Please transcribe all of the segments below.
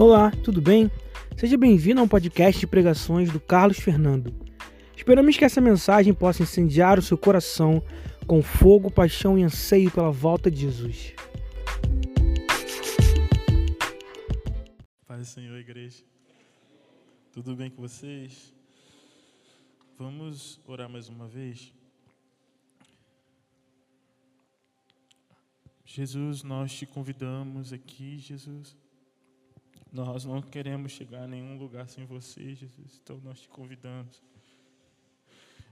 Olá, tudo bem? Seja bem-vindo ao podcast de pregações do Carlos Fernando. Esperamos que essa mensagem possa incendiar o seu coração com fogo, paixão e anseio pela volta de Jesus. Pai Senhor, igreja. Tudo bem com vocês? Vamos orar mais uma vez? Jesus, nós te convidamos aqui, Jesus. Nós não queremos chegar a nenhum lugar sem você, Jesus. Então nós te convidamos.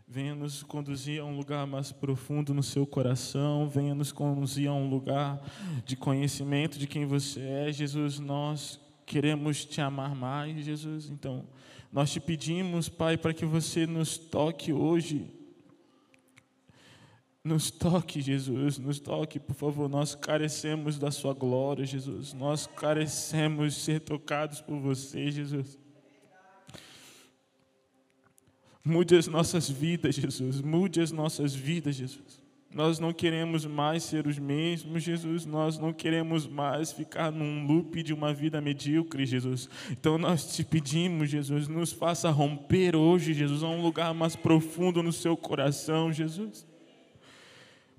Venha nos conduzir a um lugar mais profundo no seu coração. Venha nos conduzir a um lugar de conhecimento de quem você é, Jesus. Nós queremos te amar mais, Jesus. Então, nós te pedimos, Pai, para que você nos toque hoje nos toque, Jesus, nos toque, por favor. Nós carecemos da Sua glória, Jesus. Nós carecemos ser tocados por você, Jesus. Mude as nossas vidas, Jesus. Mude as nossas vidas, Jesus. Nós não queremos mais ser os mesmos, Jesus. Nós não queremos mais ficar num loop de uma vida medíocre, Jesus. Então nós te pedimos, Jesus, nos faça romper hoje, Jesus, a um lugar mais profundo no seu coração, Jesus.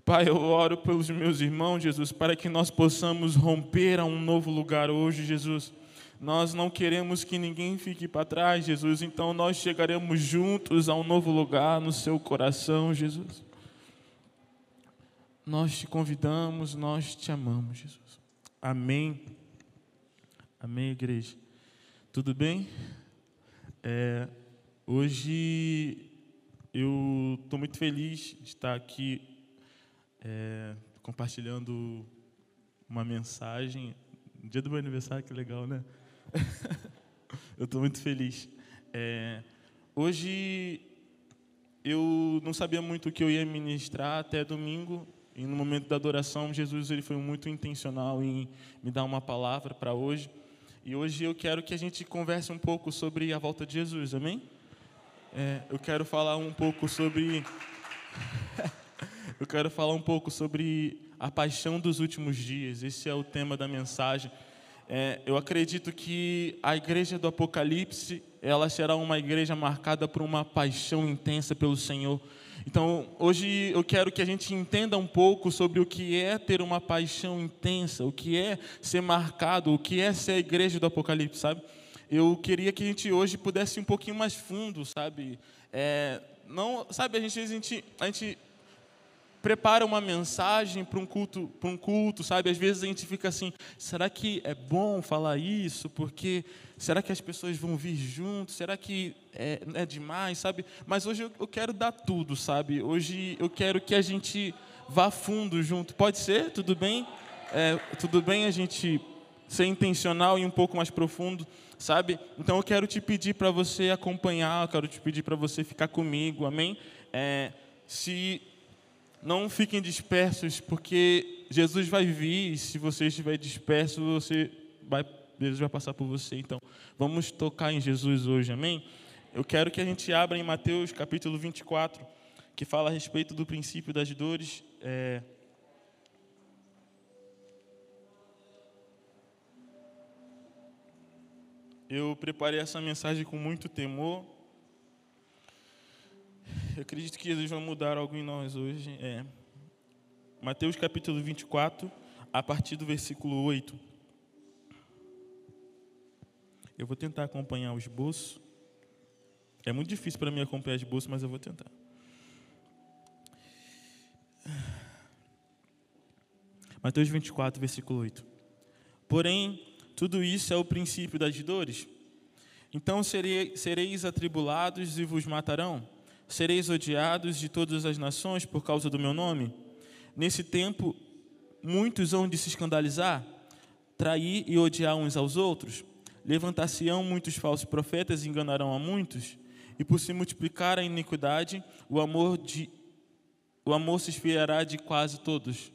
Pai, eu oro pelos meus irmãos, Jesus, para que nós possamos romper a um novo lugar hoje, Jesus. Nós não queremos que ninguém fique para trás, Jesus, então nós chegaremos juntos a um novo lugar no seu coração, Jesus. Nós te convidamos, nós te amamos, Jesus. Amém. Amém, igreja. Tudo bem? É, hoje eu estou muito feliz de estar aqui é, compartilhando uma mensagem. Dia do meu aniversário, que legal, né? eu estou muito feliz. É, hoje eu não sabia muito o que eu ia ministrar até domingo. E no momento da adoração, Jesus ele foi muito intencional em me dar uma palavra para hoje. E hoje eu quero que a gente converse um pouco sobre a volta de Jesus, amém? É, eu quero falar um pouco sobre eu quero falar um pouco sobre a paixão dos últimos dias. Esse é o tema da mensagem. É, eu acredito que a igreja do Apocalipse ela será uma igreja marcada por uma paixão intensa pelo Senhor. Então, hoje eu quero que a gente entenda um pouco sobre o que é ter uma paixão intensa, o que é ser marcado, o que é ser a igreja do Apocalipse, sabe? Eu queria que a gente hoje pudesse ir um pouquinho mais fundo, sabe? É, não, sabe, a gente, a gente, a gente prepara uma mensagem para um culto, para um culto, sabe? Às vezes a gente fica assim, será que é bom falar isso? Porque será que as pessoas vão vir junto? Será que é, é demais, sabe? Mas hoje eu, eu quero dar tudo, sabe? Hoje eu quero que a gente vá fundo junto. Pode ser? Tudo bem? É, tudo bem a gente ser intencional e um pouco mais profundo, sabe? Então eu quero te pedir para você acompanhar, eu quero te pedir para você ficar comigo, amém? É, se não fiquem dispersos, porque Jesus vai vir, e se você estiver disperso, você vai, Deus vai passar por você. Então, vamos tocar em Jesus hoje, amém? Eu quero que a gente abra em Mateus capítulo 24, que fala a respeito do princípio das dores. É... Eu preparei essa mensagem com muito temor, eu acredito que Jesus vai mudar algo em nós hoje. É. Mateus capítulo 24, a partir do versículo 8. Eu vou tentar acompanhar o esboço. É muito difícil para mim acompanhar o esboço, mas eu vou tentar. Mateus 24, versículo 8. Porém, tudo isso é o princípio das dores. Então sereis atribulados e vos matarão sereis odiados de todas as nações por causa do meu nome? Nesse tempo, muitos hão de se escandalizar, trair e odiar uns aos outros. Levantar-se-ão muitos falsos profetas e enganarão a muitos. E por se multiplicar a iniquidade, o amor, de, o amor se esfriará de quase todos.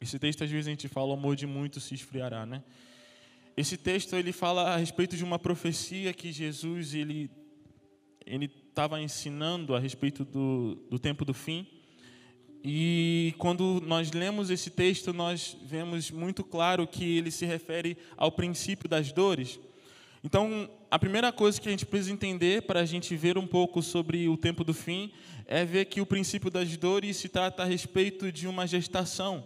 Esse texto, às vezes, a gente fala, o amor de muitos se esfriará, né? Esse texto, ele fala a respeito de uma profecia que Jesus, ele, ele estava ensinando a respeito do, do tempo do fim. E quando nós lemos esse texto, nós vemos muito claro que ele se refere ao princípio das dores. Então, a primeira coisa que a gente precisa entender para a gente ver um pouco sobre o tempo do fim é ver que o princípio das dores se trata a respeito de uma gestação.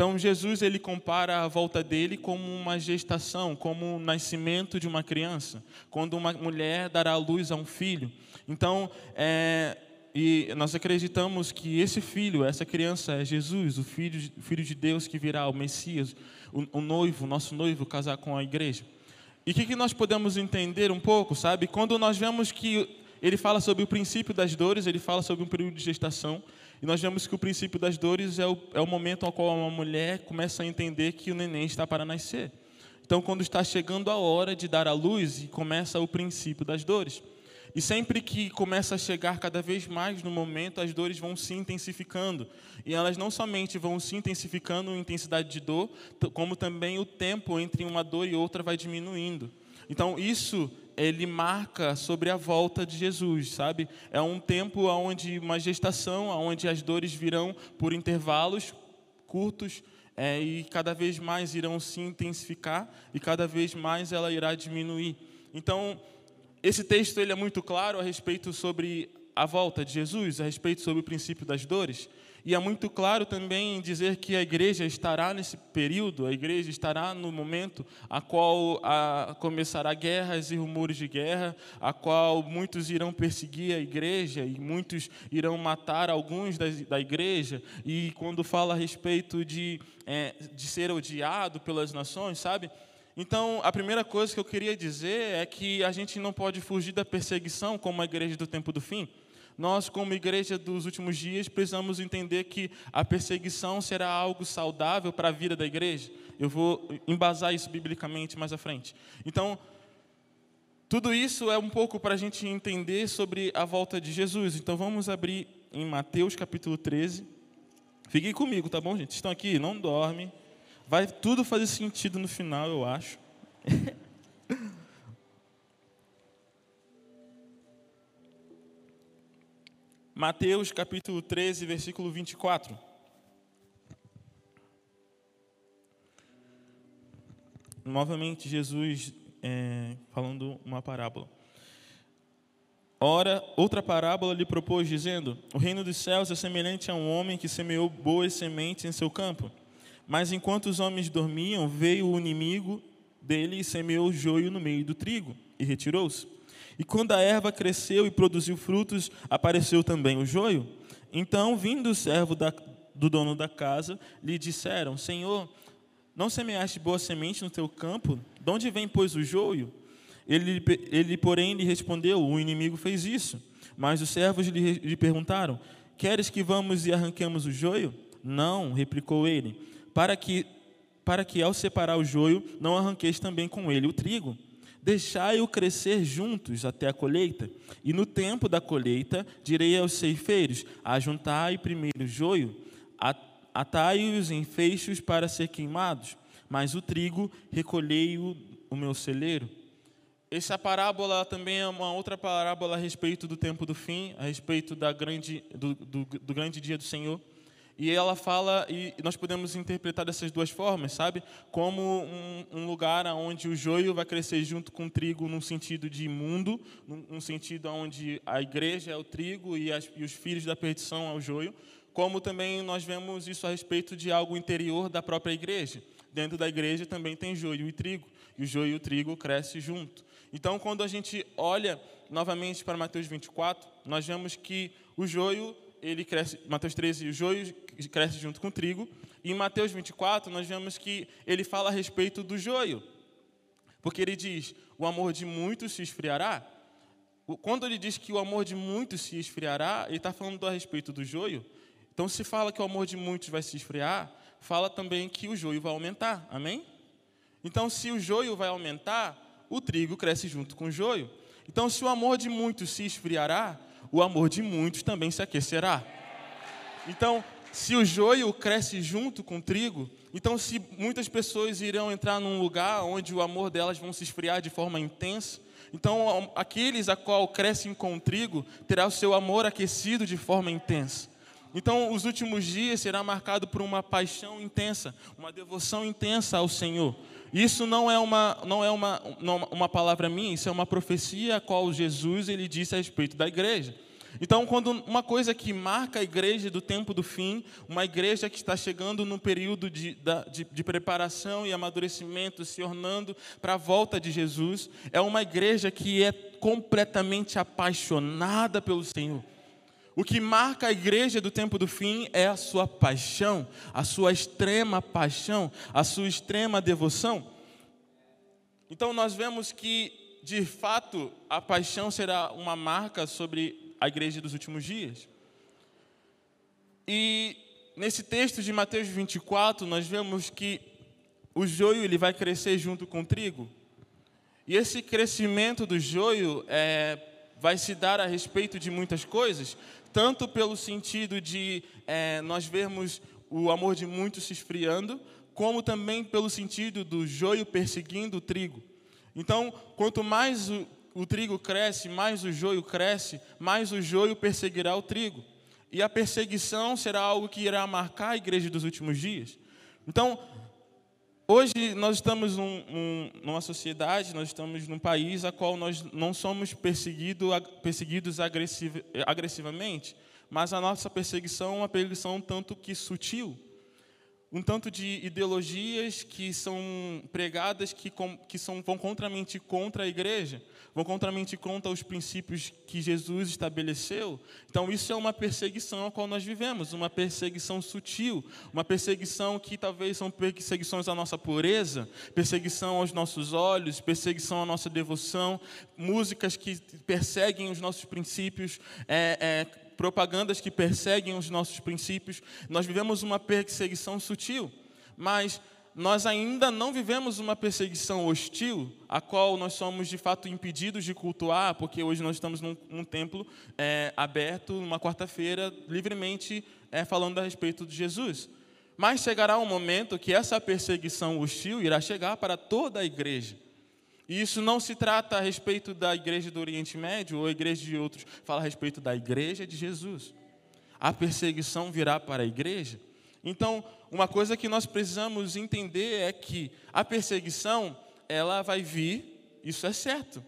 Então, Jesus ele compara a volta dele como uma gestação, como o nascimento de uma criança, quando uma mulher dará luz a um filho. Então, é, e nós acreditamos que esse filho, essa criança é Jesus, o filho, o filho de Deus que virá, o Messias, o, o noivo, nosso noivo, casar com a igreja. E o que, que nós podemos entender um pouco, sabe? Quando nós vemos que ele fala sobre o princípio das dores, ele fala sobre um período de gestação, e nós vemos que o princípio das dores é o, é o momento ao qual uma mulher começa a entender que o neném está para nascer. Então, quando está chegando a hora de dar à luz, começa o princípio das dores. E sempre que começa a chegar cada vez mais no momento, as dores vão se intensificando. E elas não somente vão se intensificando em intensidade de dor, como também o tempo entre uma dor e outra vai diminuindo. Então, isso ele marca sobre a volta de Jesus, sabe? É um tempo onde uma gestação, onde as dores virão por intervalos curtos é, e cada vez mais irão se intensificar e cada vez mais ela irá diminuir. Então, esse texto ele é muito claro a respeito sobre a volta de Jesus, a respeito sobre o princípio das dores. E é muito claro também dizer que a igreja estará nesse período, a igreja estará no momento a qual a, começará guerras e rumores de guerra, a qual muitos irão perseguir a igreja e muitos irão matar alguns da, da igreja. E quando fala a respeito de, é, de ser odiado pelas nações, sabe? Então, a primeira coisa que eu queria dizer é que a gente não pode fugir da perseguição como a igreja do tempo do fim. Nós, como igreja dos últimos dias, precisamos entender que a perseguição será algo saudável para a vida da igreja. Eu vou embasar isso biblicamente mais à frente. Então, tudo isso é um pouco para a gente entender sobre a volta de Jesus. Então, vamos abrir em Mateus capítulo 13. Fiquem comigo, tá bom, gente? Estão aqui? Não dorme. Vai tudo fazer sentido no final, eu acho. Mateus capítulo 13, versículo 24. Novamente, Jesus é, falando uma parábola. Ora, outra parábola lhe propôs, dizendo: O reino dos céus é semelhante a um homem que semeou boas sementes em seu campo. Mas enquanto os homens dormiam, veio o inimigo dele e semeou joio no meio do trigo e retirou-se. E quando a erva cresceu e produziu frutos, apareceu também o joio. Então, vindo o servo da, do dono da casa, lhe disseram: Senhor, não semeaste boa semente no teu campo? De onde vem, pois, o joio? Ele, ele porém, lhe respondeu: O inimigo fez isso. Mas os servos lhe, lhe perguntaram: Queres que vamos e arranquemos o joio? Não, replicou ele para que, para que ao separar o joio, não arranqueis também com ele o trigo. Deixai-o crescer juntos até a colheita. E no tempo da colheita, direi aos ceifeiros: Ajuntai primeiro o joio, atai-os em feixes para ser queimados, mas o trigo recolhei-o o meu celeiro. Essa parábola também é uma outra parábola a respeito do tempo do fim, a respeito da grande, do, do, do grande dia do Senhor. E ela fala, e nós podemos interpretar dessas duas formas, sabe? Como um, um, lugar onde o joio vai crescer junto com o trigo num sentido de mundo, num, sentido onde a igreja é o trigo e, as, e os filhos da perdição é o joio. Como também nós vemos isso a respeito de algo interior da própria igreja. Dentro da igreja também tem joio e trigo, e o joio e o trigo crescem junto. Então, quando a gente olha novamente para Mateus 24, nós vemos que o joio ele cresce, Mateus 13, o joio cresce junto com o trigo. E em Mateus 24, nós vemos que ele fala a respeito do joio. Porque ele diz: o amor de muitos se esfriará. Quando ele diz que o amor de muitos se esfriará, ele está falando a respeito do joio. Então, se fala que o amor de muitos vai se esfriar, fala também que o joio vai aumentar. Amém? Então, se o joio vai aumentar, o trigo cresce junto com o joio. Então, se o amor de muitos se esfriará, o amor de muitos também se aquecerá. Então, se o joio cresce junto com o trigo, então se muitas pessoas irão entrar num lugar onde o amor delas vão se esfriar de forma intensa, então aqueles a qual crescem com o trigo terá o seu amor aquecido de forma intensa. Então, os últimos dias será marcado por uma paixão intensa, uma devoção intensa ao Senhor. Isso não é uma, não é uma, uma palavra minha, isso é uma profecia a qual Jesus ele disse a respeito da igreja. Então, quando uma coisa que marca a igreja do tempo do fim, uma igreja que está chegando no período de, de, de preparação e amadurecimento, se ornando para a volta de Jesus, é uma igreja que é completamente apaixonada pelo Senhor. O que marca a igreja do tempo do fim é a sua paixão, a sua extrema paixão, a sua extrema devoção. Então nós vemos que, de fato, a paixão será uma marca sobre a igreja dos últimos dias. E nesse texto de Mateus 24, nós vemos que o joio ele vai crescer junto com o trigo. E esse crescimento do joio é, vai se dar a respeito de muitas coisas, tanto pelo sentido de é, nós vermos o amor de muitos se esfriando, como também pelo sentido do joio perseguindo o trigo. Então, quanto mais o, o trigo cresce, mais o joio cresce, mais o joio perseguirá o trigo. E a perseguição será algo que irá marcar a igreja dos últimos dias. Então, Hoje nós estamos num, num, numa sociedade, nós estamos num país a qual nós não somos perseguido, perseguidos agressiv, agressivamente, mas a nossa perseguição é uma perseguição tanto que sutil um tanto de ideologias que são pregadas que, que são, vão contramente contra a igreja, vão contramente contra os princípios que Jesus estabeleceu. Então, isso é uma perseguição a qual nós vivemos, uma perseguição sutil, uma perseguição que talvez são perseguições à nossa pureza, perseguição aos nossos olhos, perseguição à nossa devoção, músicas que perseguem os nossos princípios, é, é, propagandas que perseguem os nossos princípios. Nós vivemos uma perseguição sutil, mas nós ainda não vivemos uma perseguição hostil, a qual nós somos de fato impedidos de cultuar, porque hoje nós estamos num, num templo é, aberto, numa quarta-feira, livremente é, falando a respeito de Jesus. Mas chegará um momento que essa perseguição hostil irá chegar para toda a igreja. E isso não se trata a respeito da igreja do Oriente Médio ou a igreja de outros, fala a respeito da igreja de Jesus. A perseguição virá para a igreja. Então, uma coisa que nós precisamos entender é que a perseguição, ela vai vir, isso é certo.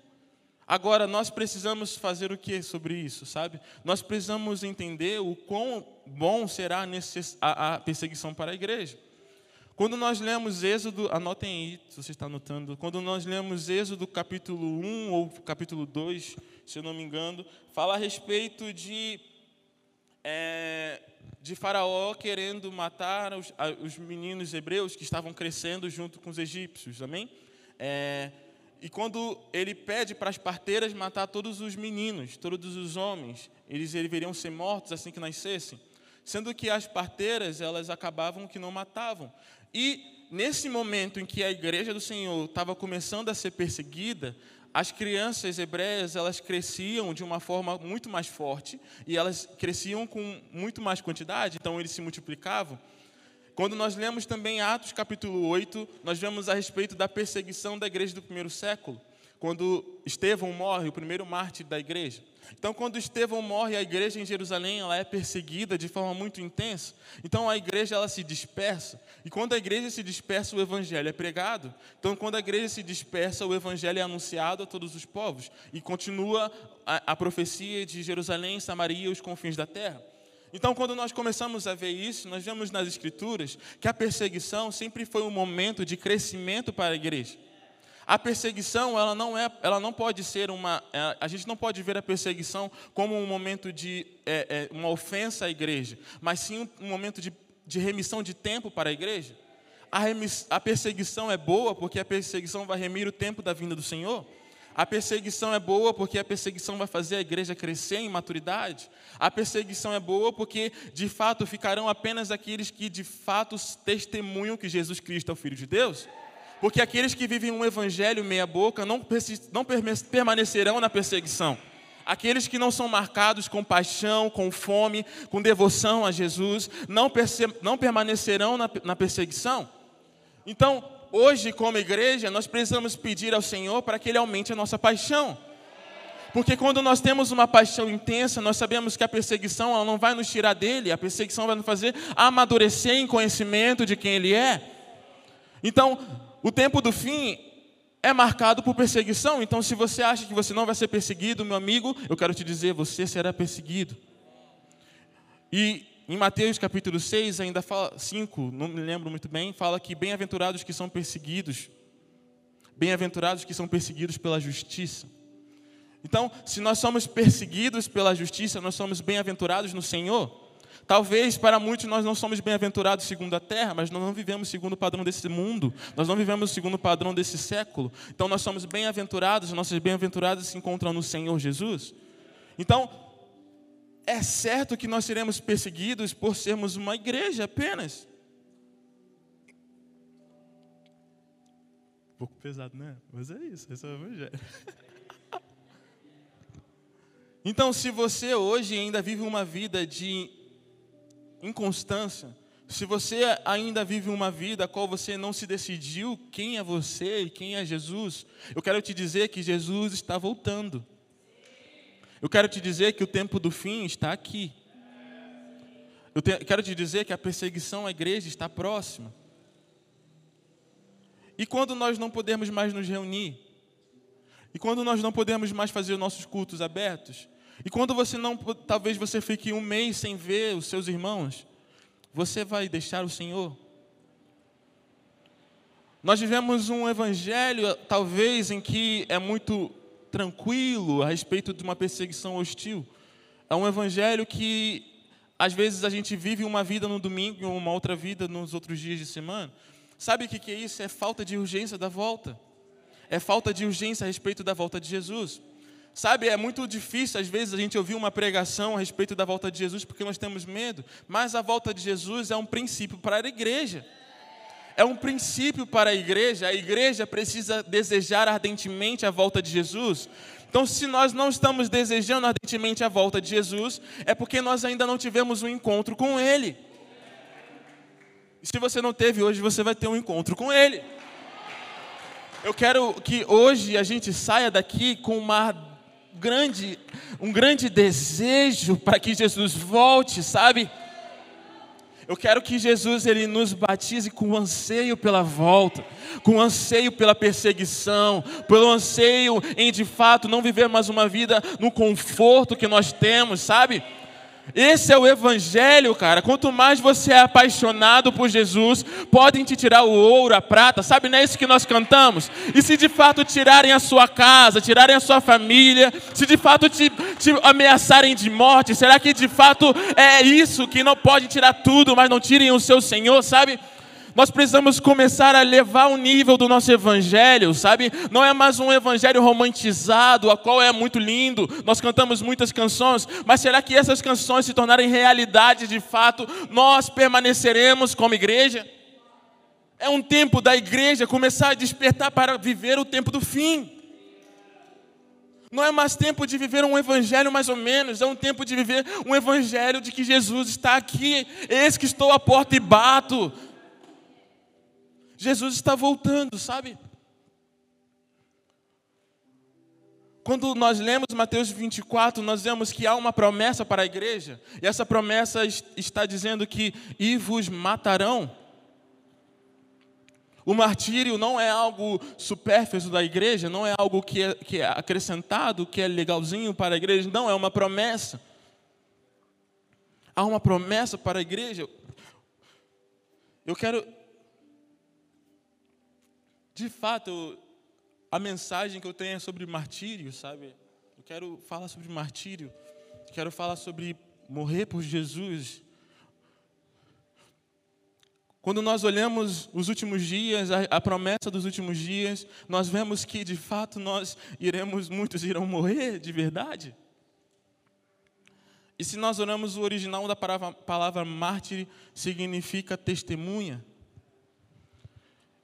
Agora, nós precisamos fazer o que sobre isso, sabe? Nós precisamos entender o quão bom será a perseguição para a igreja. Quando nós lemos Êxodo, anotem aí, se você está anotando, quando nós lemos Êxodo capítulo 1 ou capítulo 2, se eu não me engano, fala a respeito de, é, de Faraó querendo matar os, os, meninos hebreus que estavam crescendo junto com os egípcios, amém? É, e quando ele pede para as parteiras matar todos os meninos, todos os homens, eles deveriam ser mortos assim que nascessem sendo que as parteiras elas acabavam que não matavam. E nesse momento em que a igreja do Senhor estava começando a ser perseguida, as crianças hebreias elas cresciam de uma forma muito mais forte e elas cresciam com muito mais quantidade, então eles se multiplicavam. Quando nós lemos também Atos capítulo 8, nós vemos a respeito da perseguição da igreja do primeiro século quando Estevão morre, o primeiro mártir da igreja. Então, quando Estevão morre, a igreja em Jerusalém ela é perseguida de forma muito intensa. Então, a igreja ela se dispersa. E quando a igreja se dispersa, o evangelho é pregado. Então, quando a igreja se dispersa, o evangelho é anunciado a todos os povos. E continua a, a profecia de Jerusalém, Samaria e os confins da terra. Então, quando nós começamos a ver isso, nós vemos nas Escrituras que a perseguição sempre foi um momento de crescimento para a igreja. A perseguição, ela não, é, ela não pode ser uma. É, a gente não pode ver a perseguição como um momento de é, é, uma ofensa à igreja, mas sim um, momento de, de remissão de tempo para a igreja. A, remiss, a perseguição é boa porque a perseguição vai remir o tempo da vinda do Senhor. A perseguição é boa porque a perseguição vai fazer a igreja crescer em maturidade. A perseguição é boa porque, de fato, ficarão apenas aqueles que, de fato, testemunham que Jesus Cristo é o Filho de Deus. Porque aqueles que vivem um evangelho meia-boca não, não permanecerão na perseguição. Aqueles que não são marcados com paixão, com fome, com devoção a Jesus, não, não permanecerão na, na perseguição. Então, hoje, como igreja, nós precisamos pedir ao Senhor para que Ele aumente a nossa paixão Porque quando nós temos uma paixão intensa, nós sabemos que a perseguição ela não vai nos tirar dele, a perseguição vai nos fazer amadurecer em conhecimento de quem ele é. Então, o tempo do fim é marcado por perseguição. Então, se você acha que você não vai ser perseguido, meu amigo, eu quero te dizer, você será perseguido. E em Mateus capítulo 6, ainda fala, 5, não me lembro muito bem, fala que bem-aventurados que são perseguidos, bem-aventurados que são perseguidos pela justiça. Então, se nós somos perseguidos pela justiça, nós somos bem-aventurados no Senhor. Talvez para muitos nós não somos bem-aventurados segundo a terra, mas nós não vivemos segundo o padrão desse mundo, nós não vivemos segundo o padrão desse século. Então nós somos bem-aventurados, nossas bem-aventuradas se encontram no Senhor Jesus. Então, é certo que nós seremos perseguidos por sermos uma igreja apenas. Um pouco pesado, né? Mas é isso, esse é o evangelho. Então, se você hoje ainda vive uma vida de inconstância, se você ainda vive uma vida a qual você não se decidiu quem é você e quem é Jesus, eu quero te dizer que Jesus está voltando. Eu quero te dizer que o tempo do fim está aqui. Eu te, quero te dizer que a perseguição à igreja está próxima. E quando nós não podemos mais nos reunir? E quando nós não podemos mais fazer nossos cultos abertos? E quando você não, talvez você fique um mês sem ver os seus irmãos, você vai deixar o Senhor? Nós vivemos um evangelho, talvez, em que é muito tranquilo a respeito de uma perseguição hostil. É um evangelho que, às vezes, a gente vive uma vida no domingo e uma outra vida nos outros dias de semana. Sabe o que é isso? É falta de urgência da volta. É falta de urgência a respeito da volta de Jesus. Sabe, é muito difícil às vezes a gente ouvir uma pregação a respeito da volta de Jesus porque nós temos medo, mas a volta de Jesus é um princípio para a igreja. É um princípio para a igreja, a igreja precisa desejar ardentemente a volta de Jesus. Então, se nós não estamos desejando ardentemente a volta de Jesus, é porque nós ainda não tivemos um encontro com Ele. Se você não teve hoje, você vai ter um encontro com Ele. Eu quero que hoje a gente saia daqui com uma grande, um grande desejo para que Jesus volte, sabe? Eu quero que Jesus ele nos batize com anseio pela volta, com anseio pela perseguição, pelo anseio em de fato não viver mais uma vida no conforto que nós temos, sabe? Esse é o evangelho, cara. Quanto mais você é apaixonado por Jesus, podem te tirar o ouro, a prata, sabe? Não é isso que nós cantamos? E se de fato tirarem a sua casa, tirarem a sua família, se de fato te, te ameaçarem de morte, será que de fato é isso que não pode tirar tudo, mas não tirem o seu Senhor, sabe? Nós precisamos começar a levar o nível do nosso evangelho, sabe? Não é mais um evangelho romantizado, a qual é muito lindo. Nós cantamos muitas canções, mas será que essas canções se tornarem realidade de fato, nós permaneceremos como igreja? É um tempo da igreja começar a despertar para viver o tempo do fim. Não é mais tempo de viver um evangelho mais ou menos, é um tempo de viver um evangelho de que Jesus está aqui. Eis que estou à porta e bato. Jesus está voltando, sabe? Quando nós lemos Mateus 24, nós vemos que há uma promessa para a igreja, e essa promessa está dizendo que e vos matarão. O martírio não é algo supérfluo da igreja, não é algo que é, que é acrescentado, que é legalzinho para a igreja, não, é uma promessa. Há uma promessa para a igreja. Eu quero de fato, a mensagem que eu tenho é sobre martírio, sabe? Eu quero falar sobre martírio, quero falar sobre morrer por Jesus. Quando nós olhamos os últimos dias, a, a, promessa dos últimos dias, nós vemos que de fato nós iremos, muitos irão morrer de verdade. E se nós olhamos o original da palavra, palavra mártir, significa testemunha.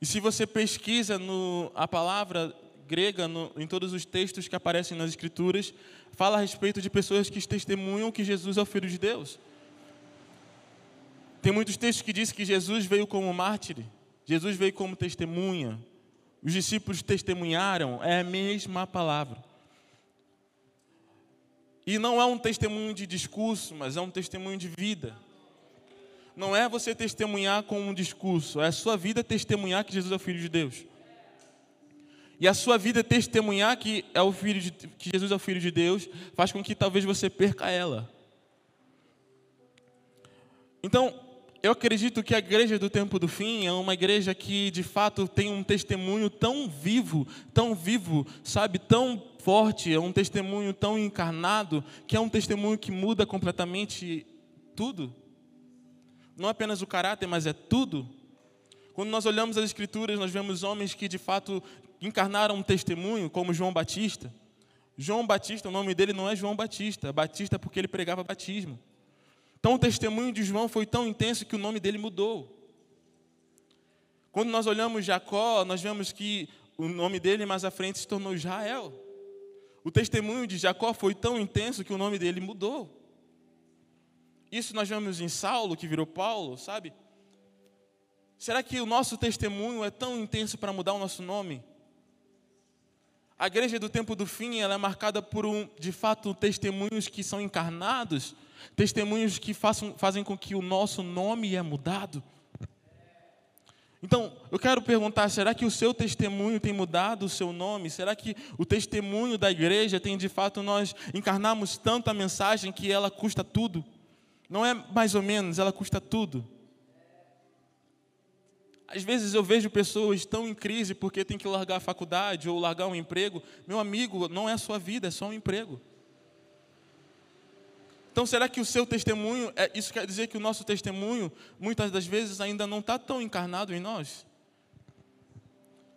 E se você pesquisa no, a palavra grega no, em todos os textos que aparecem nas Escrituras, fala a respeito de pessoas que testemunham que Jesus é o Filho de Deus. Tem muitos textos que dizem que Jesus veio como mártir, Jesus veio como testemunha. Os discípulos testemunharam, é a mesma palavra. E não é um testemunho de discurso, mas é um testemunho de vida. Não é você testemunhar com um discurso, é a sua vida testemunhar que Jesus é o Filho de Deus. E a sua vida testemunhar que, é o filho de, que Jesus é o Filho de Deus faz com que talvez você perca ela. Então, eu acredito que a igreja do tempo do fim é uma igreja que de fato tem um testemunho tão vivo, tão vivo, sabe, tão forte, é um testemunho tão encarnado, que é um testemunho que muda completamente tudo. Não apenas o caráter, mas é tudo. Quando nós olhamos as Escrituras, nós vemos homens que de fato encarnaram um testemunho, como João Batista. João Batista, o nome dele não é João Batista, é Batista porque ele pregava batismo. Então o testemunho de João foi tão intenso que o nome dele mudou. Quando nós olhamos Jacó, nós vemos que o nome dele mais à frente se tornou Israel. O testemunho de Jacó foi tão intenso que o nome dele mudou. Isso nós vemos em Saulo, que virou Paulo, sabe? Será que o nosso testemunho é tão intenso para mudar o nosso nome? A igreja do tempo do fim ela é marcada por, um, de fato, testemunhos que são encarnados testemunhos que façam, fazem com que o nosso nome é mudado. Então, eu quero perguntar: será que o seu testemunho tem mudado o seu nome? Será que o testemunho da igreja tem de fato nós encarnamos tanto a mensagem que ela custa tudo? Não é mais ou menos, ela custa tudo. Às vezes eu vejo pessoas tão em crise porque tem que largar a faculdade ou largar um emprego. Meu amigo, não é a sua vida, é só um emprego. Então, será que o seu testemunho, é, isso quer dizer que o nosso testemunho, muitas das vezes, ainda não está tão encarnado em nós?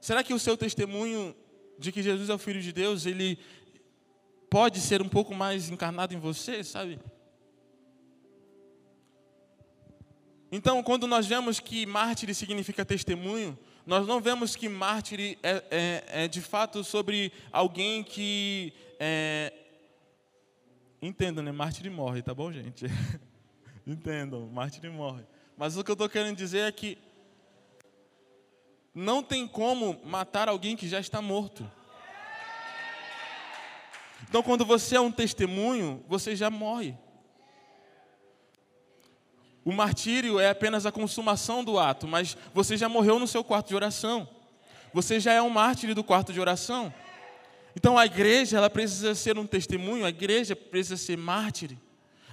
Será que o seu testemunho de que Jesus é o Filho de Deus, ele pode ser um pouco mais encarnado em você, sabe? Então, quando nós vemos que mártir significa testemunho, nós não vemos que mártir é, é, é de fato sobre alguém que é, Entendam, né? Mártir morre, tá bom, gente? Entendam, mártir morre. Mas o que eu estou querendo dizer é que não tem como matar alguém que já está morto. Então, quando você é um testemunho, você já morre. O martírio é apenas a consumação do ato, mas você já morreu no seu quarto de oração. Você já é um mártir do quarto de oração. Então a igreja, ela precisa ser um testemunho, a igreja precisa ser mártir.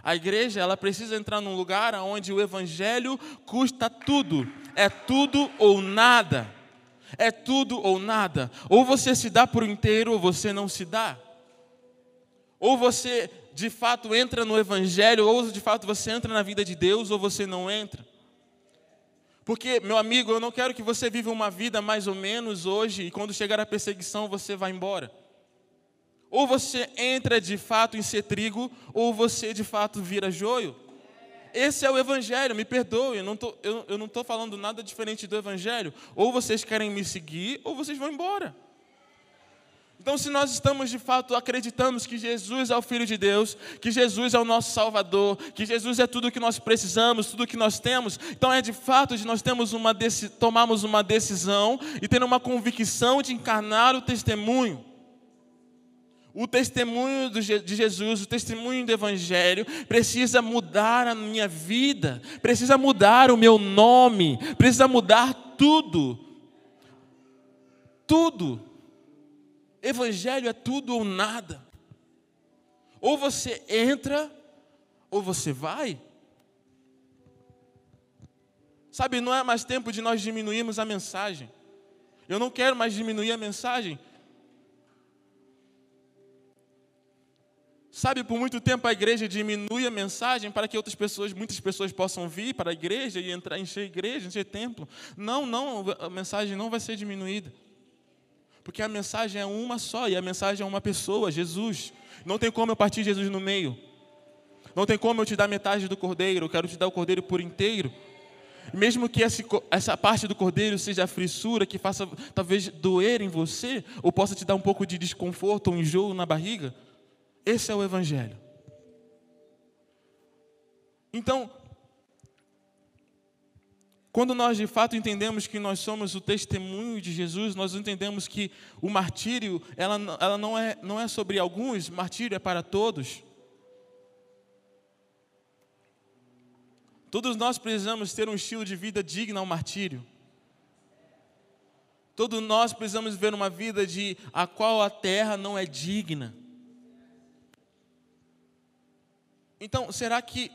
A igreja, ela precisa entrar num lugar onde o evangelho custa tudo. É tudo ou nada. É tudo ou nada. Ou você se dá por inteiro ou você não se dá. Ou você de fato entra no evangelho, ou de fato você entra na vida de Deus ou você não entra. Porque, meu amigo, eu não quero que você viva uma vida mais ou menos hoje e quando chegar a perseguição você vá embora. Ou você entra de fato em ser trigo, ou você de fato vira joio. Esse é o Evangelho, me perdoe, eu, não estou falando nada diferente do Evangelho. Ou vocês querem me seguir, ou vocês vão embora. Então, se nós estamos de fato acreditamos que Jesus é o Filho de Deus, que Jesus é o nosso Salvador, que Jesus é tudo o que nós precisamos, tudo o que nós temos, então é de fato de nós temos uma tomarmos uma decisão e ter uma convicção de encarnar o testemunho. O testemunho de Jesus, o testemunho do Evangelho, precisa mudar a minha vida, precisa mudar o meu nome, precisa mudar tudo. Tudo. Evangelho é tudo ou nada. Ou você entra, ou você vai. Sabe, não é mais tempo de nós diminuirmos a mensagem. Eu não quero mais diminuir a mensagem. Sabe, por muito tempo a igreja diminui a mensagem para que outras pessoas, muitas pessoas possam vir para a igreja e entrar, encher a igreja, encher templo. Não, não, a mensagem não vai ser diminuída. Porque a mensagem é uma só e a mensagem é uma pessoa, Jesus. Não tem como eu partir Jesus no meio. Não tem como eu te dar metade do cordeiro, eu quero te dar o cordeiro por inteiro. Mesmo que essa parte do cordeiro seja a frissura que faça talvez doer em você, ou possa te dar um pouco de desconforto ou enjoo na barriga, esse é o Evangelho. Então, quando nós de fato entendemos que nós somos o testemunho de Jesus, nós entendemos que o martírio ela, ela não, é, não é sobre alguns, martírio é para todos. Todos nós precisamos ter um estilo de vida digno ao martírio. Todos nós precisamos ver uma vida de a qual a terra não é digna. Então, será que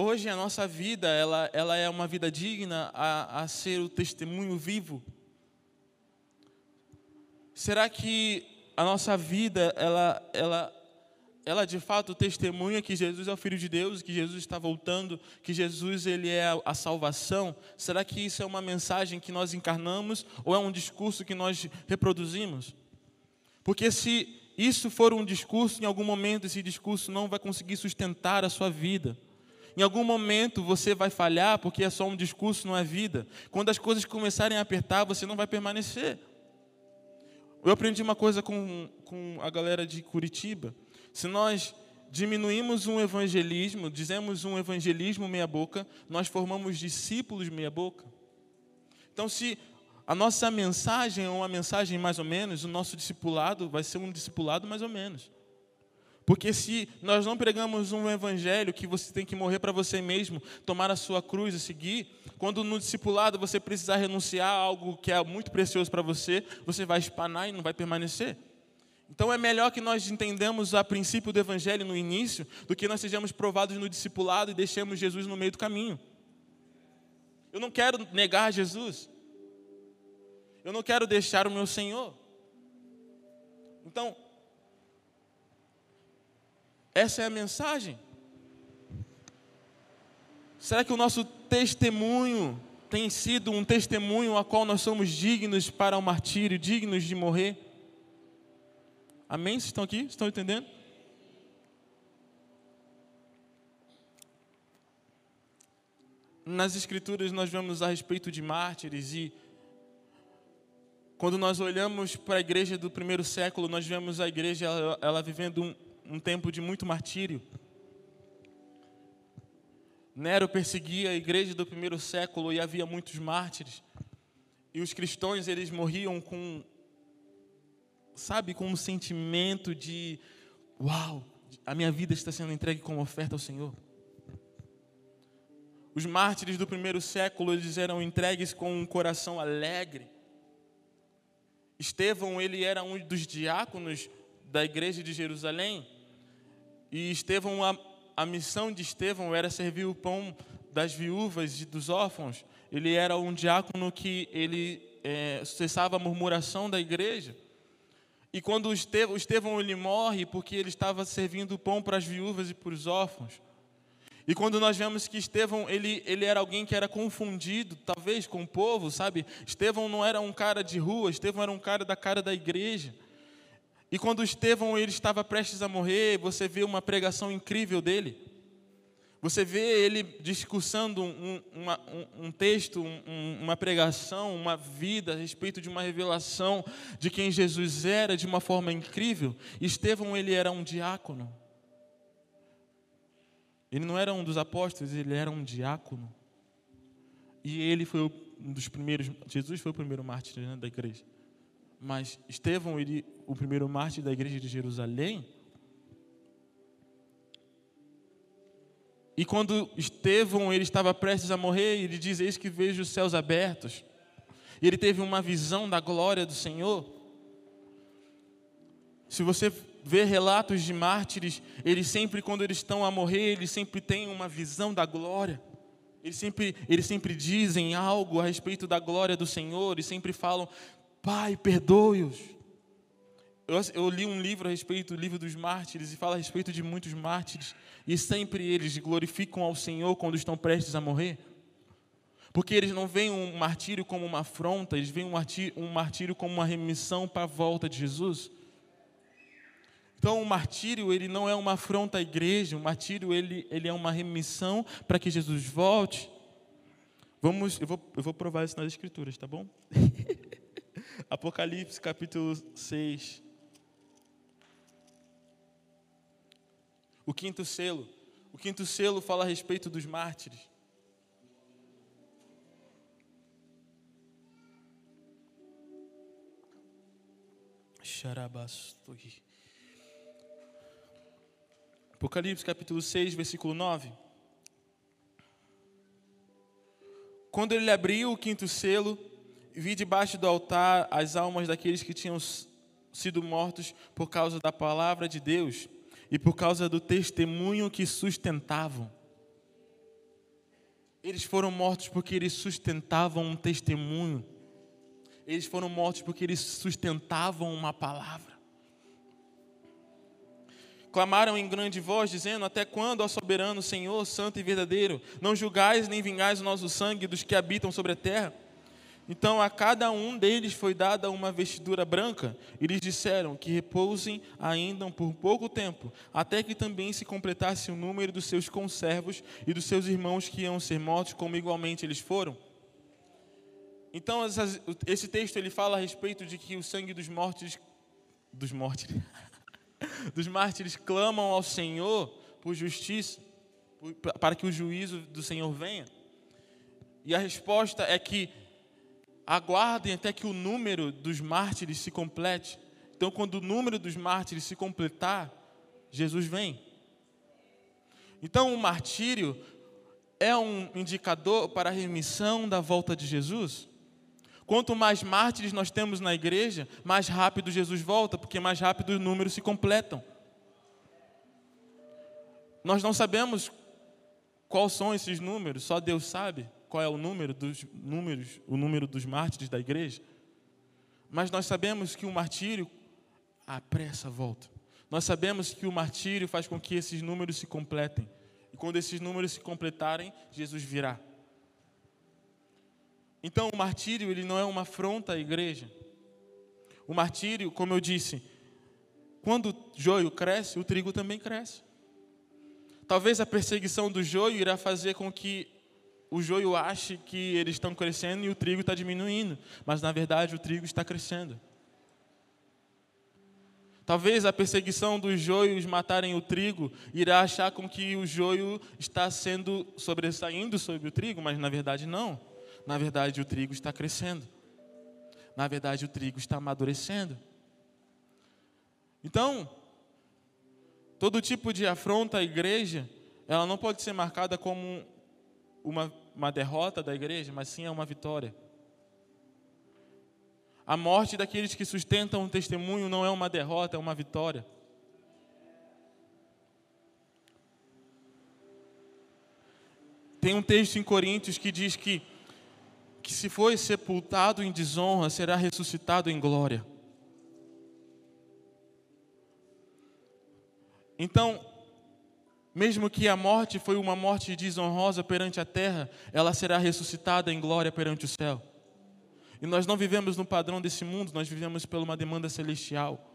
hoje a nossa vida ela, ela é uma vida digna a, a ser o testemunho vivo? Será que a nossa vida ela, ela ela de fato testemunha que Jesus é o Filho de Deus, que Jesus está voltando, que Jesus ele é a salvação? Será que isso é uma mensagem que nós encarnamos ou é um discurso que nós reproduzimos? Porque se isso for um discurso, em algum momento esse discurso não vai conseguir sustentar a sua vida. Em algum momento você vai falhar porque é só um discurso, não é vida. Quando as coisas começarem a apertar, você não vai permanecer. Eu aprendi uma coisa com, com a galera de Curitiba. Se nós diminuímos um evangelismo, dizemos um evangelismo meia-boca, nós formamos discípulos meia-boca. Então, se a nossa mensagem é uma mensagem mais ou menos, o nosso discipulado vai ser um discipulado mais ou menos. Porque se nós não pregamos um evangelho que você tem que morrer para você mesmo, tomar a sua cruz e seguir, quando no discipulado você precisar renunciar a algo que é muito precioso para você, você vai espanar e não vai permanecer. Então é melhor que nós entendamos a princípio do Evangelho no início, do que nós sejamos provados no discipulado e deixemos Jesus no meio do caminho. Eu não quero negar Jesus. Eu não quero deixar o meu Senhor. Então, essa é a mensagem. Será que o nosso testemunho tem sido um testemunho a qual nós somos dignos para o martírio, dignos de morrer? Amém? Vocês estão aqui? Estão entendendo? Nas Escrituras nós vemos a respeito de mártires e quando nós olhamos para a igreja do primeiro século, nós vemos a igreja ela, ela vivendo um, um tempo de muito martírio. Nero perseguia a igreja do primeiro século e havia muitos mártires. E os cristãos eles morriam com sabe, com um sentimento de: uau, a minha vida está sendo entregue como oferta ao Senhor. Os mártires do primeiro século eles eram entregues com um coração alegre. Estevão ele era um dos diáconos da igreja de Jerusalém e Estevão a, a missão de Estevão era servir o pão das viúvas e dos órfãos. Ele era um diácono que ele é, cessava a murmuração da igreja. E quando o Estevão, o Estevão ele morre porque ele estava servindo pão para as viúvas e para os órfãos. E quando nós vemos que Estevão, ele, ele era alguém que era confundido, talvez, com o povo, sabe? Estevão não era um cara de rua, Estevão era um cara da cara da igreja. E quando Estevão ele estava prestes a morrer, você vê uma pregação incrível dele. Você vê ele discursando um, uma, um, um texto, um, uma pregação, uma vida a respeito de uma revelação de quem Jesus era de uma forma incrível. Estevão, ele era um diácono. Ele não era um dos apóstolos, ele era um diácono. E ele foi um dos primeiros, Jesus foi o primeiro mártir né, da igreja. Mas Estevão, ele, o primeiro mártir da igreja de Jerusalém, E quando Estevão ele estava prestes a morrer, ele diz: Eis que vejo os céus abertos. E ele teve uma visão da glória do Senhor. Se você vê relatos de mártires, eles sempre, quando eles estão a morrer, eles sempre têm uma visão da glória. Eles sempre, eles sempre dizem algo a respeito da glória do Senhor e sempre falam: Pai, perdoe-os. Eu, eu, li um livro a respeito do livro dos mártires e fala a respeito de muitos mártires e sempre eles glorificam ao Senhor quando estão prestes a morrer. Porque eles não veem um martírio como uma afronta, eles veem um martírio, um martírio como uma remissão para a volta de Jesus. Então, o martírio ele não é uma afronta à igreja, o martírio ele, ele é uma remissão para que Jesus volte. Vamos, eu vou, eu vou provar isso nas Escrituras, tá bom? Apocalipse capítulo 6. O quinto selo. O quinto selo fala a respeito dos mártires. Xarabastoi. Apocalipse capítulo 6, versículo 9. Quando ele abriu o quinto selo, vi debaixo do altar as almas daqueles que tinham sido mortos por causa da palavra de Deus e por causa do testemunho que sustentavam. Eles foram mortos porque eles sustentavam um testemunho. Eles foram mortos porque eles sustentavam uma palavra. Clamaram em grande voz, dizendo: Até quando, ó soberano Senhor, santo e verdadeiro, não julgais nem vingais o nosso sangue dos que habitam sobre a terra? Então a cada um deles foi dada uma vestidura branca, e lhes disseram que repousem ainda por pouco tempo, até que também se completasse o número dos seus conservos e dos seus irmãos que iam ser mortos, como igualmente eles foram. Então esse texto ele fala a respeito de que o sangue dos mortos, dos mortos, dos mártires clamam ao Senhor por justiça, para que o juízo do Senhor venha. E a resposta é que aguardem até que o número dos mártires se complete. Então, quando o número dos mártires se completar, Jesus vem. Então, o martírio é um indicador para a remissão da volta de Jesus. Quanto mais mártires nós temos na igreja, mais rápido Jesus volta, porque mais rápido os números se completam. Nós não sabemos quais são esses números, só Deus sabe qual é o número dos números, o número dos mártires da igreja. Mas nós sabemos que o martírio apressa a volta. Nós sabemos que o martírio faz com que esses números se completem. E quando esses números se completarem, Jesus virá. Então, o martírio ele não é uma afronta à igreja. O martírio, como eu disse, quando o joio cresce, o trigo também cresce. Talvez a perseguição do joio irá fazer com que o joio ache que eles estão crescendo e o trigo está diminuindo, mas na verdade o trigo está crescendo. Talvez a perseguição dos joios matarem o trigo irá achar com que o joio está sendo sobressaindo sobre o trigo, mas na verdade não. Na verdade o trigo está crescendo. Na verdade o trigo está amadurecendo. Então, todo tipo de afronta à igreja, ela não pode ser marcada como uma, uma derrota da igreja, mas sim é uma vitória. A morte daqueles que sustentam o testemunho não é uma derrota, é uma vitória. Tem um texto em Coríntios que diz que, que se foi sepultado em desonra, será ressuscitado em glória. Então, mesmo que a morte foi uma morte desonrosa perante a terra, ela será ressuscitada em glória perante o céu. E nós não vivemos no padrão desse mundo, nós vivemos por uma demanda celestial.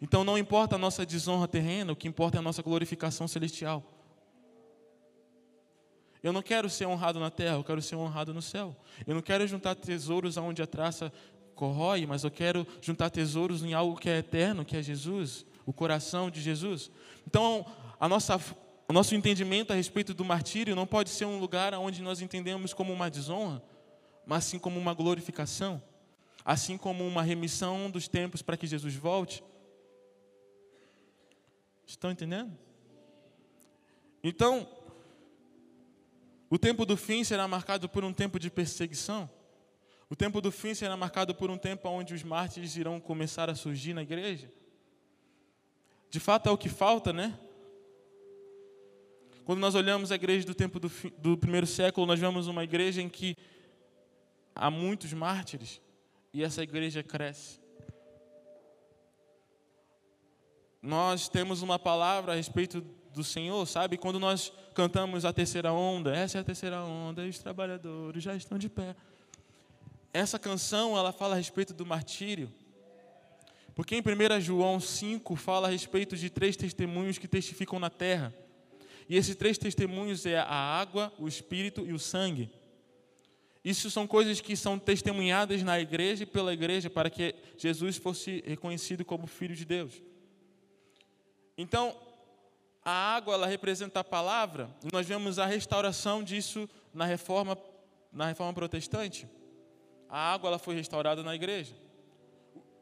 Então não importa a nossa desonra terrena, o que importa é a nossa glorificação celestial. Eu não quero ser honrado na terra, eu quero ser honrado no céu. Eu não quero juntar tesouros aonde a traça corrói, mas eu quero juntar tesouros em algo que é eterno, que é Jesus, o coração de Jesus. Então, a nossa, o nosso entendimento a respeito do martírio não pode ser um lugar onde nós entendemos como uma desonra, mas sim como uma glorificação, assim como uma remissão dos tempos para que Jesus volte. Estão entendendo? Então, o tempo do fim será marcado por um tempo de perseguição. O tempo do fim será marcado por um tempo onde os mártires irão começar a surgir na igreja. De fato é o que falta, né? Quando nós olhamos a igreja do tempo do, do primeiro século, nós vemos uma igreja em que há muitos mártires e essa igreja cresce. Nós temos uma palavra a respeito do Senhor, sabe? Quando nós cantamos a terceira onda, essa é a terceira onda, e os trabalhadores já estão de pé. Essa canção, ela fala a respeito do martírio. Porque em 1 João 5 fala a respeito de três testemunhos que testificam na terra. E esses três testemunhos é a água, o espírito e o sangue. Isso são coisas que são testemunhadas na igreja e pela igreja para que Jesus fosse reconhecido como filho de Deus. Então, a água ela representa a palavra, e nós vemos a restauração disso na reforma na reforma protestante. A água ela foi restaurada na igreja.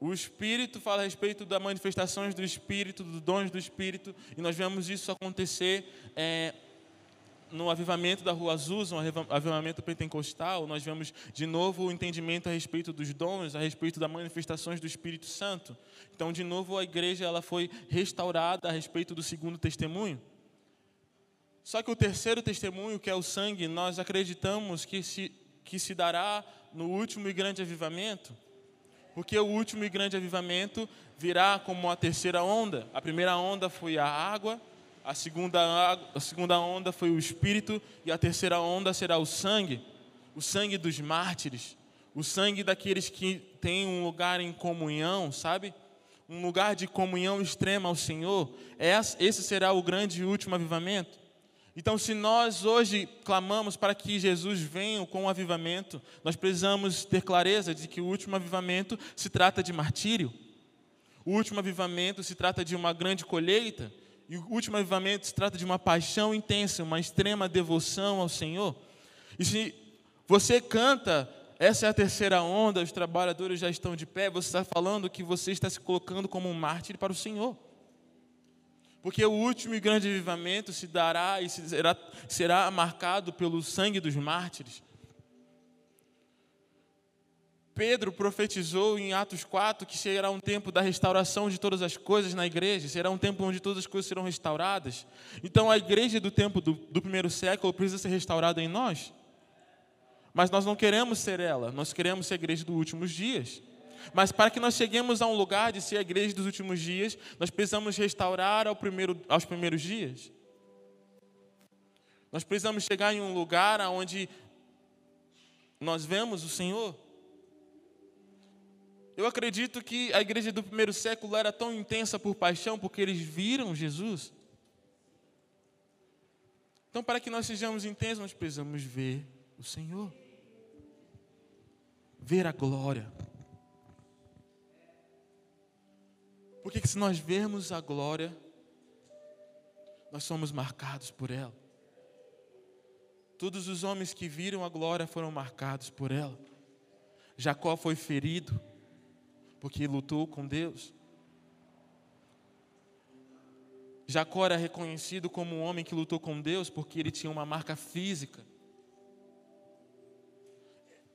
O Espírito fala a respeito das manifestações do Espírito, dos dons do Espírito, e nós vemos isso acontecer é, no avivamento da Rua Azul, no avivamento pentecostal, nós vemos de novo o entendimento a respeito dos dons, a respeito das manifestações do Espírito Santo. Então, de novo, a igreja ela foi restaurada a respeito do segundo testemunho. Só que o terceiro testemunho, que é o sangue, nós acreditamos que se, que se dará no último e grande avivamento, porque o último e grande avivamento virá como a terceira onda. A primeira onda foi a água, a segunda, a segunda onda foi o espírito e a terceira onda será o sangue, o sangue dos mártires, o sangue daqueles que têm um lugar em comunhão, sabe? Um lugar de comunhão extrema ao Senhor. Esse será o grande e último avivamento. Então, se nós hoje clamamos para que Jesus venha com o avivamento, nós precisamos ter clareza de que o último avivamento se trata de martírio. O último avivamento se trata de uma grande colheita e o último avivamento se trata de uma paixão intensa, uma extrema devoção ao Senhor. E se você canta, essa é a terceira onda, os trabalhadores já estão de pé, você está falando que você está se colocando como um mártir para o Senhor. Porque o último e grande avivamento se dará e será, será marcado pelo sangue dos mártires. Pedro profetizou em Atos 4 que será um tempo da restauração de todas as coisas na igreja, será um tempo onde todas as coisas serão restauradas. Então a igreja do tempo do, do primeiro século precisa ser restaurada em nós. Mas nós não queremos ser ela, nós queremos ser a igreja dos últimos dias. Mas para que nós cheguemos a um lugar de ser a igreja dos últimos dias, nós precisamos restaurar ao primeiro, aos primeiros dias. Nós precisamos chegar em um lugar onde nós vemos o Senhor. Eu acredito que a igreja do primeiro século era tão intensa por paixão porque eles viram Jesus. Então, para que nós sejamos intensos, nós precisamos ver o Senhor, ver a glória. Porque se nós vermos a glória, nós somos marcados por ela. Todos os homens que viram a glória foram marcados por ela. Jacó foi ferido porque lutou com Deus. Jacó era reconhecido como um homem que lutou com Deus porque ele tinha uma marca física.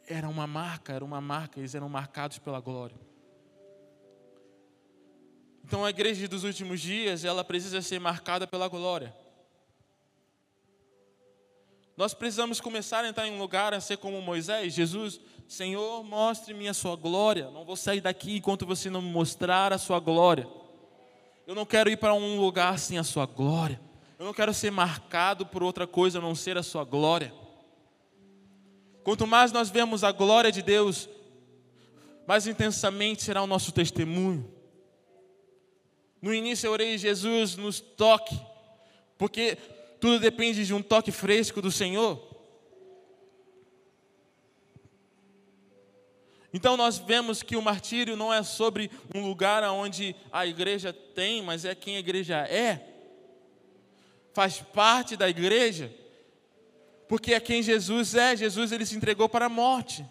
Era uma marca, era uma marca, eles eram marcados pela glória. Então a igreja dos últimos dias, ela precisa ser marcada pela glória. Nós precisamos começar a entrar em um lugar a ser como Moisés. Jesus, Senhor, mostre-me a sua glória. Não vou sair daqui enquanto você não me mostrar a sua glória. Eu não quero ir para um lugar sem a sua glória. Eu não quero ser marcado por outra coisa a não ser a sua glória. Quanto mais nós vemos a glória de Deus, mais intensamente será o nosso testemunho. No início eu orei, Jesus, nos toque, porque tudo depende de um toque fresco do Senhor. Então nós vemos que o martírio não é sobre um lugar onde a igreja tem, mas é quem a igreja é. Faz parte da igreja. Porque é quem Jesus é. Jesus ele se entregou para a morte.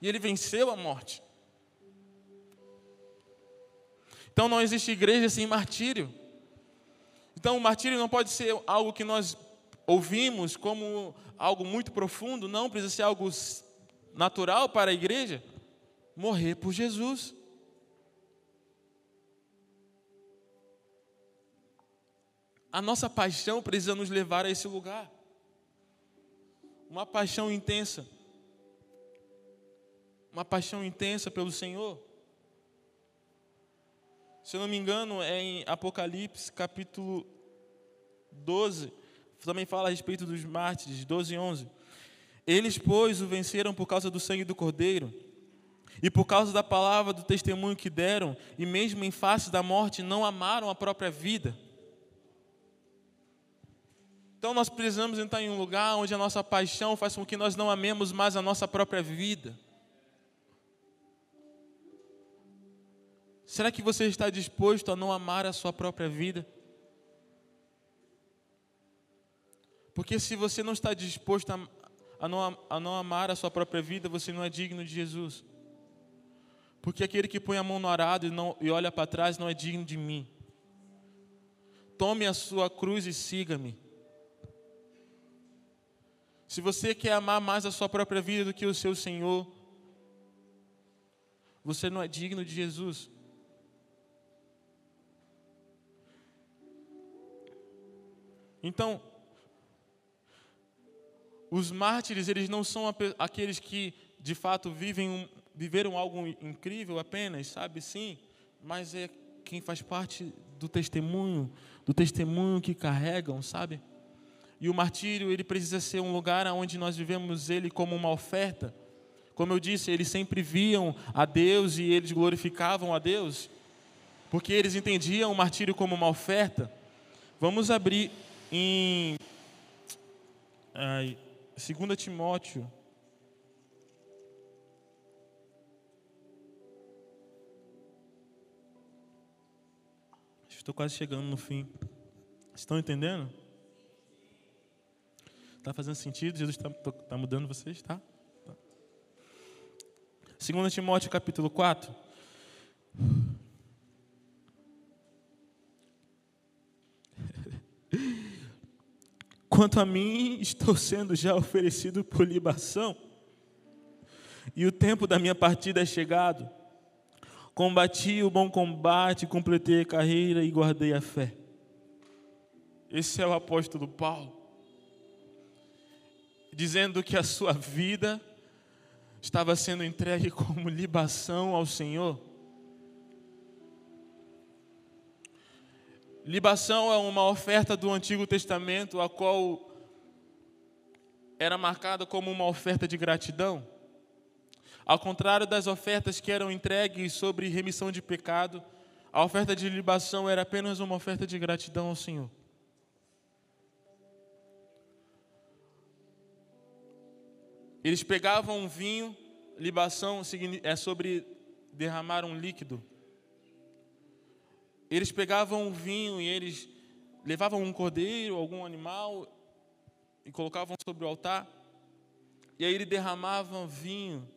E ele venceu a morte. Então não existe igreja sem martírio. Então o martírio não pode ser algo que nós ouvimos como algo muito profundo, não precisa ser algo natural para a igreja morrer por Jesus. A nossa paixão precisa nos levar a esse lugar. Uma paixão intensa. Uma paixão intensa pelo Senhor. Se eu não me engano, é em Apocalipse capítulo 12. Também fala a respeito dos mártires, 12 e 11. Eles, pois, o venceram por causa do sangue do Cordeiro e por causa da palavra do testemunho que deram, e mesmo em face da morte, não amaram a própria vida. Então nós precisamos entrar em um lugar onde a nossa paixão faz com que nós não amemos mais a nossa própria vida. Será que você está disposto a não amar a sua própria vida? Porque se você não está disposto a, a, não, a não amar a sua própria vida, você não é digno de Jesus. Porque aquele que põe a mão no arado e, não, e olha para trás não é digno de mim. Tome a sua cruz e siga-me. se você quer amar mais a sua própria vida do que o seu Senhor, você não é digno de Jesus. Então, os mártires, eles não são aqueles que de fato vivem um, viveram algo incrível apenas, sabe? Sim, mas é quem faz parte do testemunho, do testemunho que carregam, sabe? E o martírio, ele precisa ser um lugar onde nós vivemos ele como uma oferta. Como eu disse, eles sempre viam a Deus e eles glorificavam a Deus, porque eles entendiam o martírio como uma oferta. Vamos abrir em ai, 2 Timóteo. Estou quase chegando no fim. Estão entendendo? Está fazendo sentido? Jesus está tá mudando vocês, tá? tá? 2 Timóteo capítulo 4. Quanto a mim, estou sendo já oferecido por libação, e o tempo da minha partida é chegado. Combati o bom combate, completei a carreira e guardei a fé. Esse é o apóstolo Paulo, dizendo que a sua vida estava sendo entregue como libação ao Senhor. Libação é uma oferta do Antigo Testamento, a qual era marcada como uma oferta de gratidão. Ao contrário das ofertas que eram entregues sobre remissão de pecado, a oferta de libação era apenas uma oferta de gratidão ao Senhor. Eles pegavam um vinho, libação é sobre derramar um líquido. Eles pegavam o vinho e eles levavam um cordeiro, algum animal e colocavam sobre o altar. E aí eles derramavam vinho.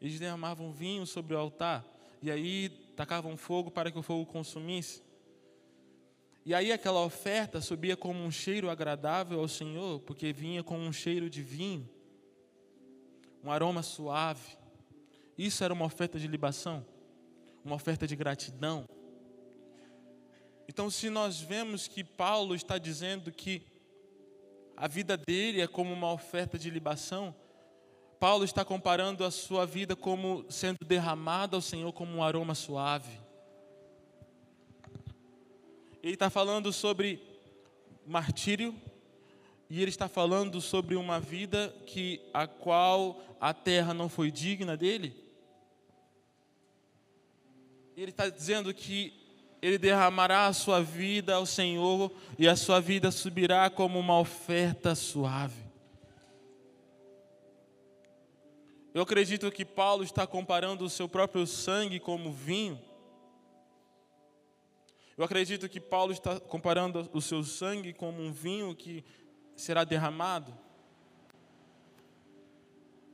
Eles derramavam vinho sobre o altar. E aí tacavam fogo para que o fogo consumisse. E aí aquela oferta subia como um cheiro agradável ao Senhor, porque vinha com um cheiro de vinho, um aroma suave. Isso era uma oferta de libação, uma oferta de gratidão. Então, se nós vemos que Paulo está dizendo que a vida dele é como uma oferta de libação, Paulo está comparando a sua vida como sendo derramada ao Senhor como um aroma suave. Ele está falando sobre martírio e ele está falando sobre uma vida que a qual a terra não foi digna dele. Ele está dizendo que ele derramará a sua vida ao Senhor e a sua vida subirá como uma oferta suave. Eu acredito que Paulo está comparando o seu próprio sangue como vinho. Eu acredito que Paulo está comparando o seu sangue como um vinho que será derramado.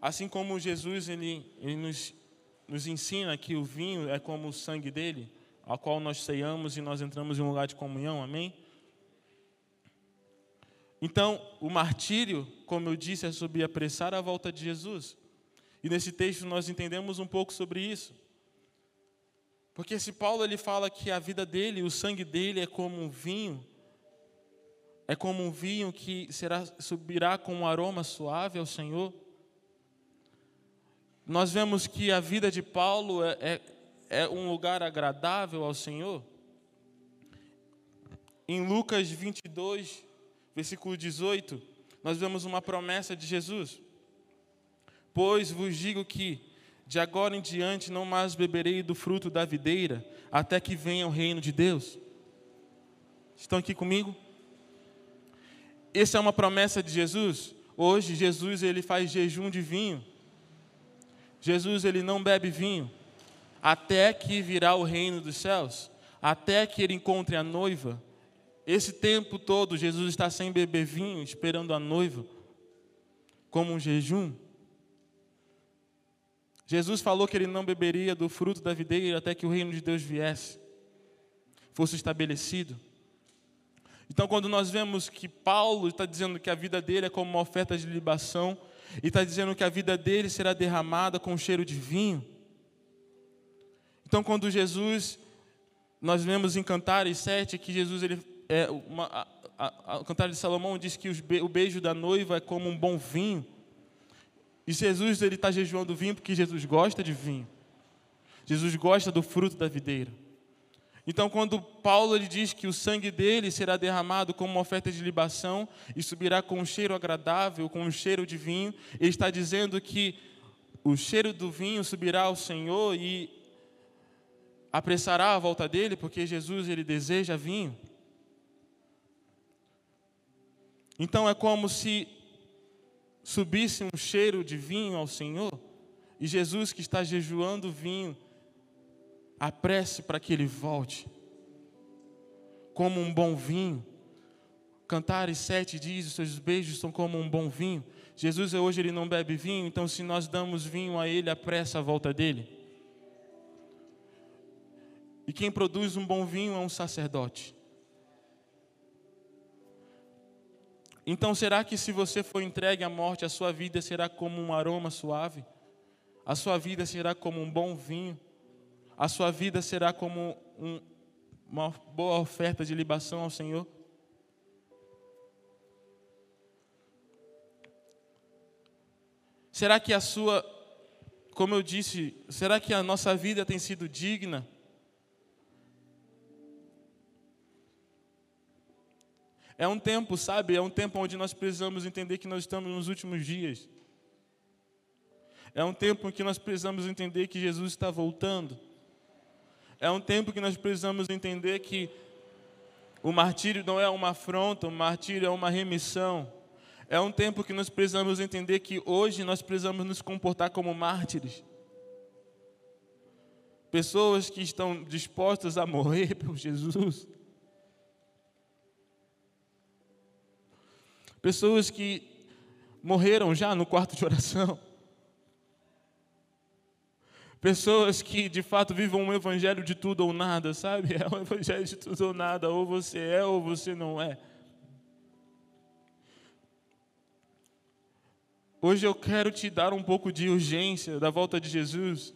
Assim como Jesus ele, ele nos, nos ensina que o vinho é como o sangue dele a qual nós ceiamos e nós entramos em um lugar de comunhão, amém? Então, o martírio, como eu disse, é sobre apressar a volta de Jesus. E nesse texto nós entendemos um pouco sobre isso. Porque se Paulo ele fala que a vida dele, o sangue dele é como um vinho, é como um vinho que será subirá com um aroma suave ao Senhor. Nós vemos que a vida de Paulo é, é é um lugar agradável ao Senhor? Em Lucas 22, versículo 18, nós vemos uma promessa de Jesus. Pois vos digo que, de agora em diante, não mais beberei do fruto da videira, até que venha o reino de Deus. Estão aqui comigo? Essa é uma promessa de Jesus. Hoje, Jesus ele faz jejum de vinho. Jesus ele não bebe vinho até que virá o reino dos céus, até que ele encontre a noiva. Esse tempo todo, Jesus está sem beber vinho, esperando a noiva, como um jejum. Jesus falou que ele não beberia do fruto da videira até que o reino de Deus viesse, fosse estabelecido. Então, quando nós vemos que Paulo está dizendo que a vida dele é como uma oferta de libação, e está dizendo que a vida dele será derramada com cheiro de vinho. Então, quando Jesus, nós vemos em Cantares 7 que Jesus, ele, é uma, a, a, a Cantares de Salomão diz que o beijo da noiva é como um bom vinho. E Jesus ele está jejuando vinho porque Jesus gosta de vinho. Jesus gosta do fruto da videira. Então, quando Paulo ele diz que o sangue dele será derramado como uma oferta de libação e subirá com um cheiro agradável, com um cheiro de vinho, ele está dizendo que o cheiro do vinho subirá ao Senhor e apressará a volta dele, porque Jesus ele deseja vinho. Então é como se subisse um cheiro de vinho ao Senhor e Jesus que está jejuando vinho apresse para que ele volte. Como um bom vinho. Cantares 7 diz: os seus beijos são como um bom vinho. Jesus hoje ele não bebe vinho, então se nós damos vinho a ele, apressa a volta dele. E quem produz um bom vinho é um sacerdote. Então, será que se você for entregue à morte, a sua vida será como um aroma suave? A sua vida será como um bom vinho? a sua vida será como um, uma boa oferta de libação ao Senhor? Será que a sua, como eu disse, será que a nossa vida tem sido digna? É um tempo, sabe? É um tempo onde nós precisamos entender que nós estamos nos últimos dias. É um tempo em que nós precisamos entender que Jesus está voltando. É um tempo que nós precisamos entender que o martírio não é uma afronta, o martírio é uma remissão. É um tempo que nós precisamos entender que hoje nós precisamos nos comportar como mártires. Pessoas que estão dispostas a morrer por Jesus. Pessoas que morreram já no quarto de oração. Pessoas que de fato vivam um evangelho de tudo ou nada, sabe? É um evangelho de tudo ou nada, ou você é ou você não é. Hoje eu quero te dar um pouco de urgência da volta de Jesus.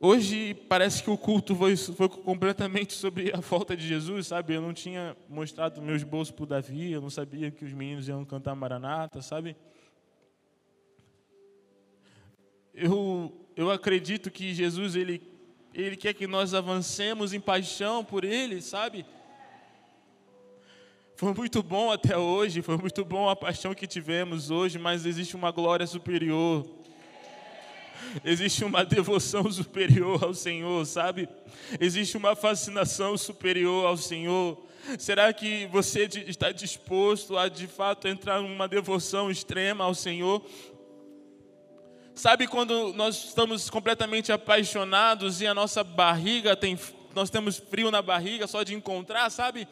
Hoje parece que o culto foi, foi, completamente sobre a volta de Jesus, sabe? Eu não tinha mostrado meus bolsos para o Davi, eu não sabia que os meninos iam cantar Maranata, sabe? eu, eu acredito que Jesus ele, ele quer que nós avancemos em paixão por Ele, sabe? Foi muito bom até hoje, foi muito bom a paixão que tivemos hoje, mas existe uma glória superior. Existe uma devoção superior ao Senhor, sabe? Existe uma fascinação superior ao Senhor. Será que você está disposto a de fato entrar numa devoção extrema ao Senhor? Sabe quando nós estamos completamente apaixonados e a nossa barriga tem, nós temos frio na barriga só de encontrar, sabe?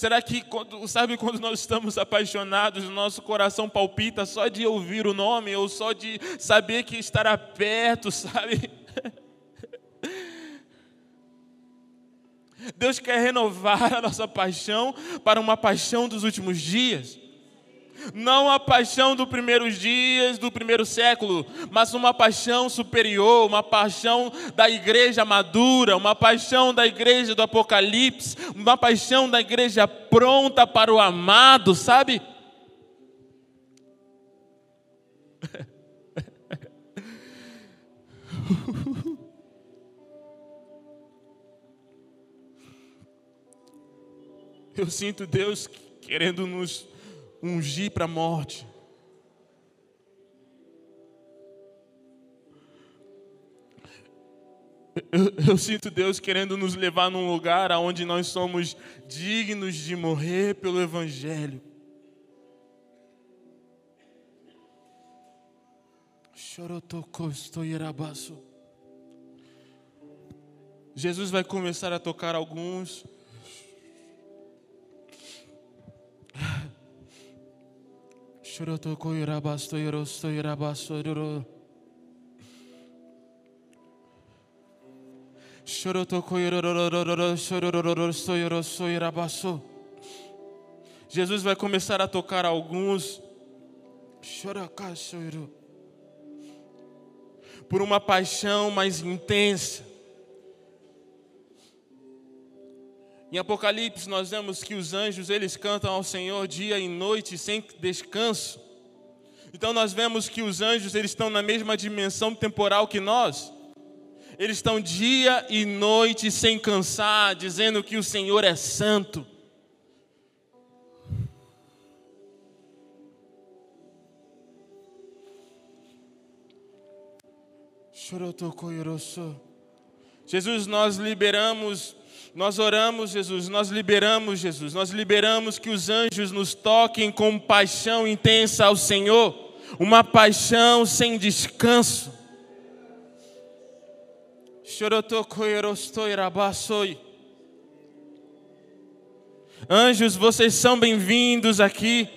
Será que, quando, sabe quando nós estamos apaixonados, nosso coração palpita só de ouvir o nome ou só de saber que estará perto, sabe? Deus quer renovar a nossa paixão para uma paixão dos últimos dias não a paixão dos primeiros dias, do primeiro século, mas uma paixão superior, uma paixão da igreja madura, uma paixão da igreja do Apocalipse, uma paixão da igreja pronta para o amado, sabe? Eu sinto Deus querendo nos ungir para a morte. Eu, eu, sinto Deus querendo nos levar num lugar onde nós somos dignos de morrer pelo Evangelho. Jesus vai começar a tocar alguns Jesus vai começar a tocar alguns por uma paixão mais intensa. Em Apocalipse nós vemos que os anjos eles cantam ao Senhor dia e noite sem descanso. Então nós vemos que os anjos eles estão na mesma dimensão temporal que nós. Eles estão dia e noite sem cansar, dizendo que o Senhor é santo. Jesus, nós liberamos, nós oramos, Jesus, nós liberamos, Jesus, nós liberamos que os anjos nos toquem com paixão intensa ao Senhor, uma paixão sem descanso. Anjos, vocês são bem-vindos aqui.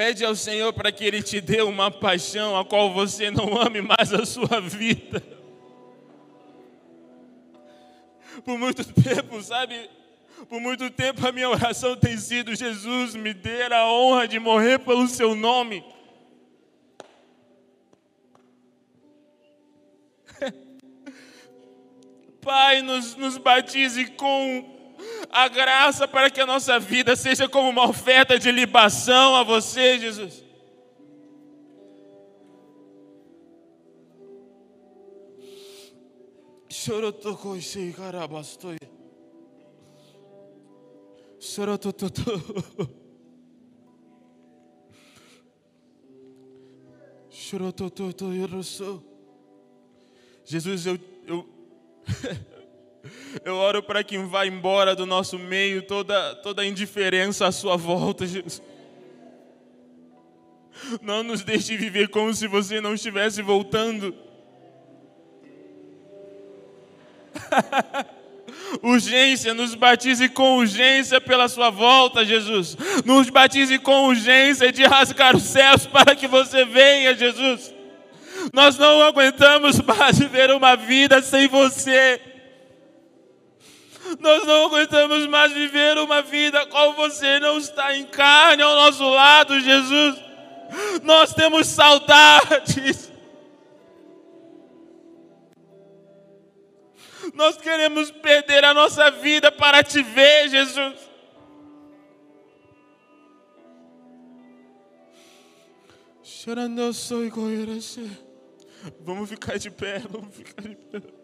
Pede ao Senhor para que Ele te dê uma paixão a qual você não ame mais a sua vida. Por muito tempo, sabe? Por muito tempo a minha oração tem sido: Jesus, me dê a honra de morrer pelo Seu nome. Pai, nos, nos batize com a graça para que a nossa vida seja como uma oferta de libação a você, Jesus. Chorotokoi carabastoi. Chorotototo. Chorotototo, eu. Jesus, eu, eu Eu oro para que vá embora do nosso meio toda, toda indiferença à sua volta, Jesus. Não nos deixe viver como se você não estivesse voltando. urgência, nos batize com urgência pela sua volta, Jesus. Nos batize com urgência de rasgar os céus para que você venha, Jesus. Nós não aguentamos mais viver uma vida sem você. Nós não aguentamos mais viver uma vida qual você não está em carne ao nosso lado, Jesus. Nós temos saudades. Nós queremos perder a nossa vida para te ver, Jesus. Vamos ficar de pé, vamos ficar de pé.